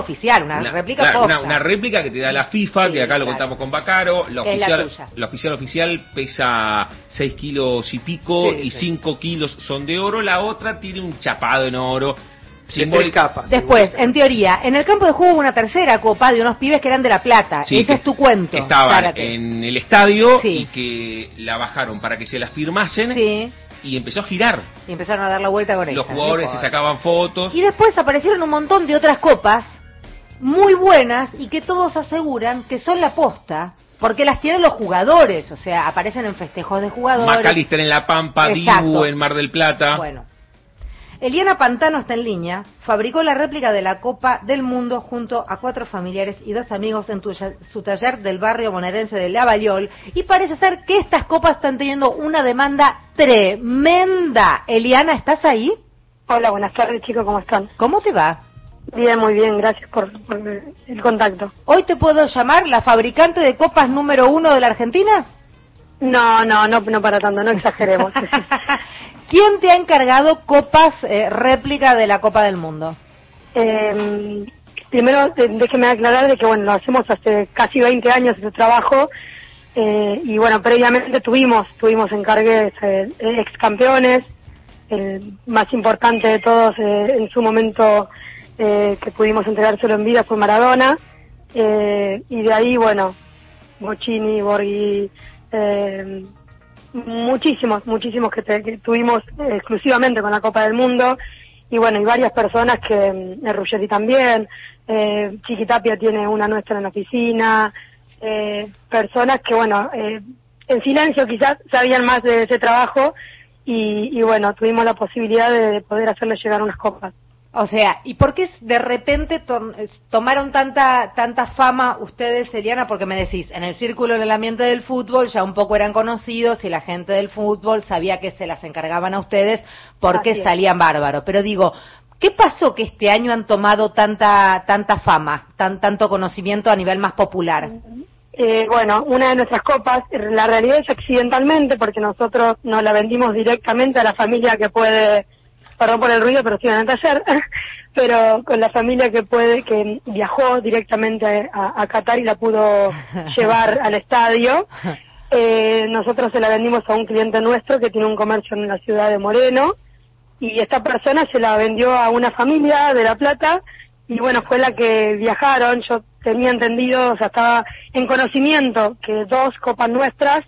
oficial, una, réplica claro, posta. una, una réplica que te da la FIFA, Sí, que acá lo claro. contamos con Bacaro. La oficial, la oficial oficial pesa 6 kilos y pico Sí, y sí. 5 kilos son de oro. La otra tiene un chapado en oro. Tres capas. Después, en teoría, en el campo de juego hubo una tercera copa de unos pibes que eran de La Plata. Sí, Ese es tu cuento. Estaban Zárate. en el estadio Sí. y que la bajaron para que se la firmasen Sí, y empezó a girar. y empezaron a dar la vuelta con Los esa. jugadores se sacaban fotos. Y después aparecieron un montón de otras copas muy buenas y que todos aseguran que son la posta porque las tienen los jugadores, o sea, aparecen en festejos de jugadores. Macalister en La Pampa, Exacto. Dibu en Mar del Plata. Bueno. Eliana Pantano está en línea, fabricó la réplica de la Copa del Mundo junto a cuatro familiares y dos amigos en tu- su taller del barrio bonaerense de Lavallol y parece ser que estas copas están teniendo una demanda tremenda. Eliana, ¿estás ahí? Hola, buenas tardes chicos, ¿cómo están? ¿Cómo te va? Bien, muy bien, gracias por, por el contacto. ¿Hoy te puedo llamar la fabricante de copas número uno de la Argentina? No, no, no, no para tanto, no exageremos. ¿Quién te ha encargado copas eh, réplica de la Copa del Mundo? Eh, primero, déjeme aclarar de que, bueno, lo hacemos hace casi 20 años ese trabajo. eh, y bueno, previamente tuvimos, tuvimos encargues eh, ex campeones, el más importante de todos eh, en su momento eh, que pudimos entregárselo en vida fue Maradona. eh, y de ahí, bueno, Bocini, Borghi, eh, muchísimos, muchísimos que, te- tuvimos exclusivamente con la Copa del Mundo y bueno, y varias personas que, mm, eh, Ruggeri también, eh, Chiquitapia tiene una nuestra en la oficina, eh, personas que bueno, eh, en silencio quizás sabían más de ese trabajo y, y bueno, tuvimos la posibilidad de, de poder hacerle llegar unas copas. O sea, ¿y por qué de repente to- tomaron tanta tanta fama ustedes, Eliana? Porque me decís, en el círculo del ambiente del fútbol ya un poco eran conocidos y la gente del fútbol sabía que se las encargaban a ustedes porque Así salían bárbaros. Pero digo, ¿qué pasó que este año han tomado tanta tanta fama, tan tanto conocimiento a nivel más popular? Eh, bueno, una de nuestras copas, la realidad es accidentalmente porque nosotros nos la vendimos directamente a la familia que puede, perdón por el ruido, pero estoy en el taller, pero con la familia que puede, que viajó directamente a, a Qatar y la pudo llevar al estadio. Eh, nosotros se la vendimos a un cliente nuestro que tiene un comercio en la ciudad de Moreno y esta persona se la vendió a una familia de La Plata y bueno, fue la que viajaron, yo tenía entendido, o sea, estaba en conocimiento que dos copas nuestras,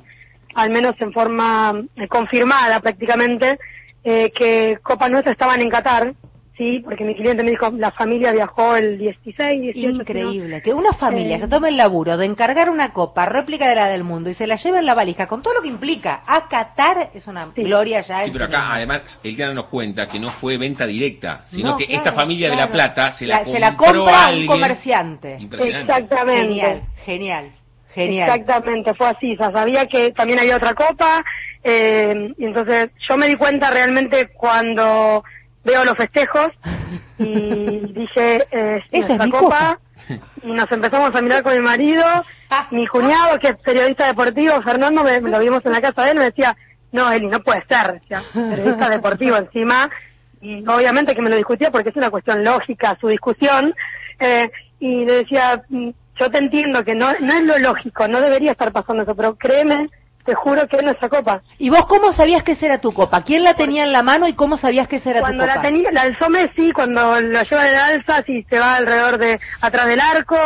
al menos en forma eh, confirmada prácticamente, eh, que copas nuestras estaban en Qatar, sí, porque mi cliente me dijo, la familia viajó el 16, 18. si no- Increíble, que una familia Eh. se tome el laburo de encargar una copa réplica de la del mundo y se la lleve en la valija con todo lo que implica a Qatar es una Sí. gloria ya. Sí, pero acá además el que nos cuenta que no fue venta directa, sino No, que claro, esta familia de La. Plata se la, se la compró compra a un comerciante. Impresionante. Exactamente. Genial, genial, genial. Exactamente, fue así. O sea, sabía que también había otra copa. Eh, y entonces yo me di cuenta realmente cuando veo los festejos y dije, eh, Esa es mi copa. Y nos empezamos a mirar con mi marido. Mi cuñado, que es periodista deportivo, Fernando, me, me lo vimos en la casa de él, me decía, no, Eli, no puede ser. Decía, periodista deportivo encima. Y obviamente que me lo discutía porque es una cuestión lógica su discusión. eh, y le decía, mm, yo te entiendo que no, no es lo lógico, no debería estar pasando eso, pero créeme, te juro que es nuestra copa. ¿Y vos cómo sabías que esa era tu copa? ¿Quién la tenía en la mano y cómo sabías que esa era Cuando tu copa? la tenía, la alzó Messi, cuando la lleva en el alza, si se va alrededor de, atrás del arco,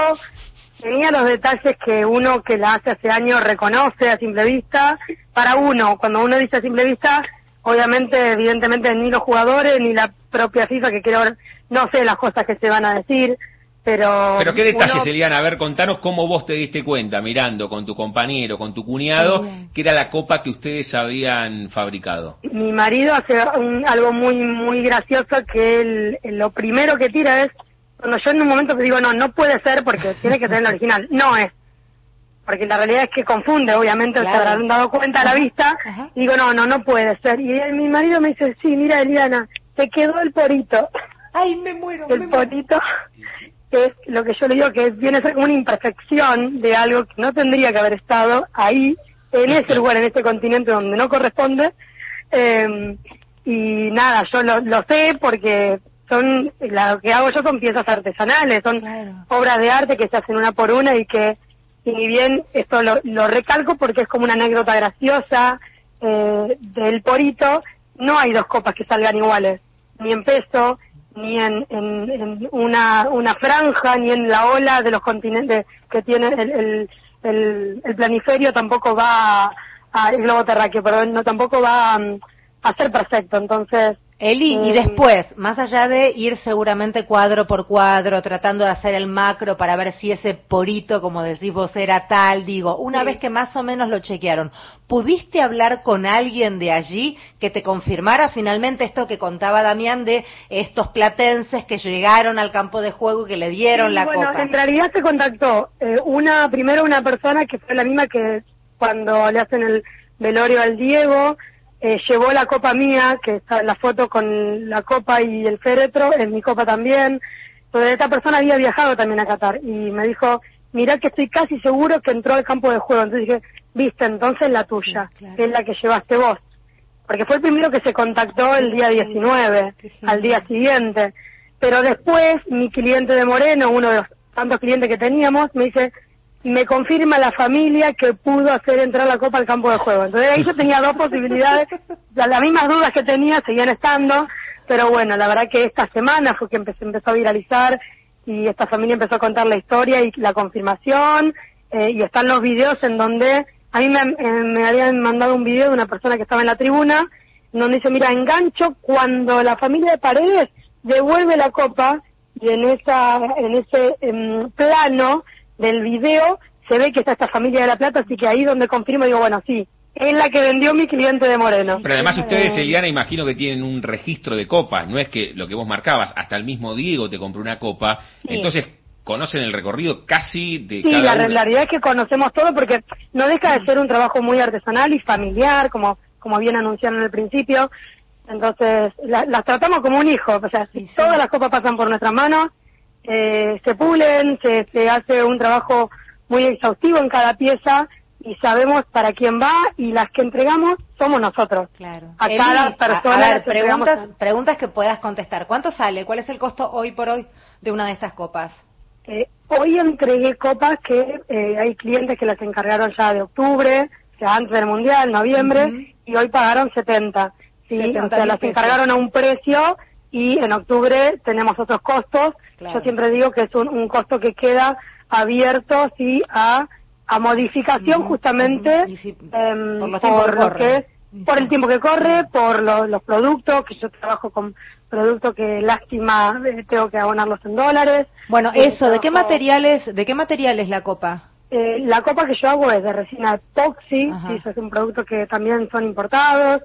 tenía los detalles que uno que la hace hace años reconoce a simple vista. Para uno, cuando uno dice a simple vista, obviamente, evidentemente, ni los jugadores, ni la propia FIFA, que quiero ver, no sé las cosas que se van a decir, pero... Pero qué detalles, uno- Eliana, a ver, contanos cómo vos te diste cuenta, mirando con tu compañero, con tu cuñado, que era la copa que ustedes habían fabricado. mi marido hace un- algo muy muy gracioso que él, lo primero que tira es cuando yo en un momento te digo no no puede ser porque tiene que ser el original no es. Porque la realidad es que confunde obviamente Claro. se habrán dado cuenta a la vista. Ajá. y digo no no no puede ser y él- mi marido me dice sí mira Eliana te quedó el porito Ay, me muero, el porito es lo que yo le digo que viene a ser como una imperfección de algo que no tendría que haber estado ahí, en ese lugar, en ese continente donde no corresponde. Eh, y nada, yo lo, lo sé porque son, lo que hago yo son piezas artesanales, son obras de arte que se hacen una por una y que, y ni bien esto lo, lo recalco porque es como una anécdota graciosa eh, del porito, no hay dos copas que salgan iguales, ni en peso, ni en, en, una, una franja, ni en la ola de los continentes que tiene el, el, el, el planiferio, tampoco va a, el globo terráqueo, perdón, no tampoco va a, a ser perfecto. Entonces, Eli, y eh, después, más allá de ir seguramente cuadro por cuadro, tratando de hacer el macro para ver si ese porito, como decís vos, era tal, digo, una vez que más o menos lo chequearon, ¿pudiste hablar con alguien de allí que te confirmara finalmente esto que contaba Damián de estos platenses que llegaron al campo de juego y que le dieron la bueno, copa? En realidad se contactó eh, una, primero una persona que fue la misma que cuando le hacen el velorio al Diego, eh, llevó la copa mía, que está la foto con la copa y el féretro, en mi copa también. Entonces esta persona había viajado también a Qatar y me dijo, mira que estoy casi seguro que entró al campo de juego. Entonces dije, viste, entonces la tuya, es la que llevaste vos. Porque fue el primero que se contactó el día 19, al día siguiente. Pero después mi cliente de Moreno, uno de los tantos clientes que teníamos, me dice, me confirma la familia que pudo hacer entrar la copa al campo de juego. Entonces ahí yo tenía dos posibilidades, las mismas dudas que tenía seguían estando, pero bueno, la verdad que esta semana fue que empezó, empezó a viralizar y esta familia empezó a contar la historia y la confirmación eh, y están los videos en donde a mí me, eh, me habían mandado un video de una persona que estaba en la tribuna donde dice, mira, engancho cuando la familia de Paredes devuelve la copa y en esa en ese em, plano del video se ve que está esta familia de La Plata, así que ahí donde confirmo digo, bueno, sí, es la que vendió mi cliente de Moreno. Pero además ustedes, Eliana, imagino que tienen un registro de copas, no es que lo que vos marcabas, hasta el mismo Diego te compró una copa, entonces conocen el recorrido casi de sí, cada la realidad es que conocemos todo porque no deja de ser un trabajo muy artesanal y familiar, como, como bien anunciaron el principio, entonces las tratamos como un hijo, o sea, todas las copas pasan por nuestras manos, eh, se pulen, se, se hace un trabajo muy exhaustivo en cada pieza y sabemos para quién va y las que entregamos somos nosotros. Claro. A cada persona. A, ver, preguntas, preguntas que puedas contestar. ¿Cuánto sale? ¿Cuál es el costo hoy por hoy de una de estas copas? Eh, hoy entregué copas que eh, hay clientes que las encargaron ya de octubre, ya antes del mundial, noviembre, y hoy pagaron 70. Sí, 70 o sea, las encargaron a un precio y en octubre tenemos otros costos. Yo siempre digo que es un, un costo que queda abierto sí a, a modificación justamente por, lo que por el tiempo que corre, por los productos, que yo trabajo con productos que lástima eh, tengo que abonarlos en dólares. Bueno, eh, eso, ¿de qué materiales, de qué material es la copa? Eh, la copa que yo hago es de resina epoxi, eso es un producto que también son importados.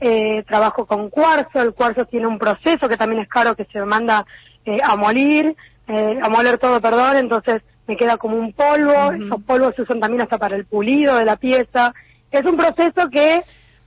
Eh, trabajo con cuarzo, el cuarzo tiene un proceso que también es caro que se manda eh, a molir, eh, a moler todo, perdón, entonces me queda como un polvo, esos polvos se usan también hasta para el pulido de la pieza. Es un proceso que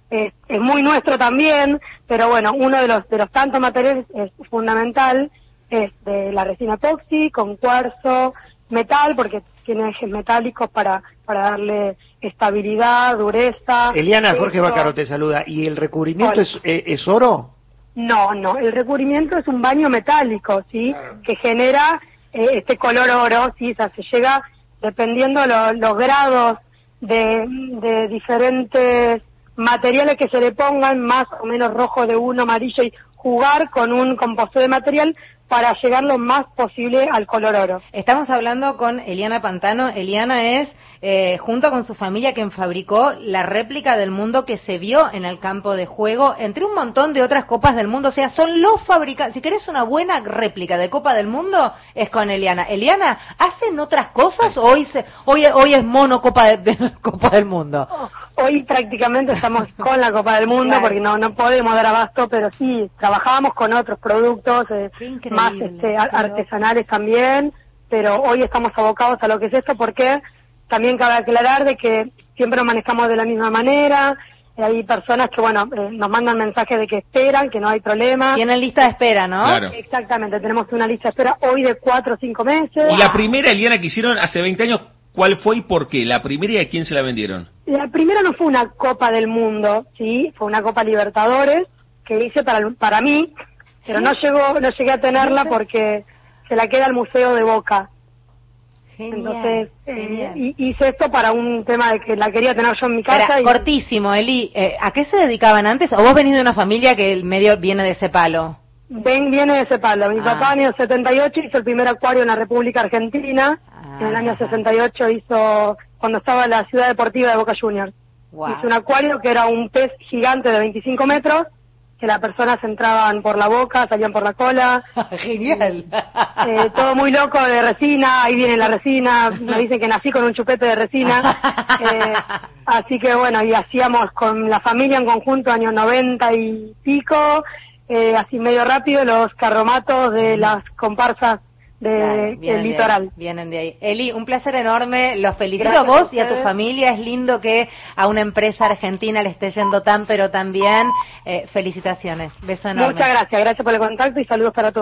es, es muy nuestro también, pero bueno, uno de los, de los tantos materiales es fundamental, es de la resina epoxi con cuarzo, metal, porque tiene ejes metálicos para, para darle estabilidad, dureza. Eliana, Jorge Bacaro te saluda. ¿Y el recubrimiento es, es, oro? No, no, el recubrimiento es un baño metálico, ¿sí? Que genera eh, este color oro, ¿sí? O sea, se llega, dependiendo los grados de, de diferentes materiales que se le pongan, más o menos rojo de uno, amarillo, y jugar con un compuesto de material para llegar lo más posible al color oro. Estamos hablando con Eliana Pantano. Eliana es, eh, junto con su familia, quien fabricó la réplica del mundo que se vio en el campo de juego, entre un montón de otras copas del mundo. O sea, son los fabricantes. Si querés una buena réplica de Copa del Mundo, es con Eliana. Eliana, ¿hacen otras cosas o hoy, se, hoy, hoy es mono Copa, de, Copa del Mundo? Hoy prácticamente estamos con la Copa del Mundo porque no no podemos dar abasto, pero sí trabajábamos con otros productos eh, más este, artesanales también, pero hoy estamos abocados a lo que es esto porque también cabe aclarar de que siempre nos manejamos de la misma manera. Hay personas que, bueno, eh, nos mandan mensajes de que esperan, que no hay problema. Tienen lista de espera, ¿no? Claro. Exactamente, tenemos una lista de espera hoy de cuatro o cinco meses. Y la primera, Eliana, que hicieron hace 20 años, ¿Cuál fue y por qué? ¿La primera y a quién se la vendieron? La primera no fue una Copa del Mundo, sí, fue una Copa Libertadores que hice para, para mí, pero no llegó, no llegué a tenerla porque se la queda al Museo de Boca. Entonces eh, hice esto para un tema de que la quería tener yo en mi casa. y... Cortísimo, Eli, eh, ¿a qué se dedicaban antes? ¿O vos venís de una familia que el medio viene de ese palo? Ven, viene de ese palo. Mi ah. papá en el 78 hizo el primer acuario en la República Argentina. En el año 68 ah. hizo, cuando estaba en la ciudad deportiva de Boca Juniors. Hizo un acuario que era un pez gigante de 25 metros que las personas entraban por la boca, salían por la cola. Genial. Eh, todo muy loco de resina, ahí viene la resina, me dicen que nací con un chupete de resina. Eh, así que bueno, y hacíamos con la familia en conjunto, años 90 y pico, eh, así medio rápido, los carromatos de las comparsas de, del litoral. vienen de ahí. Eli, un placer enorme. Los felicito a vos y a tu familia. Es lindo que a una empresa argentina le esté yendo tan, pero tan bien. Eh, felicitaciones. Beso enorme. Muchas gracias. Gracias por el contacto y saludos para todos.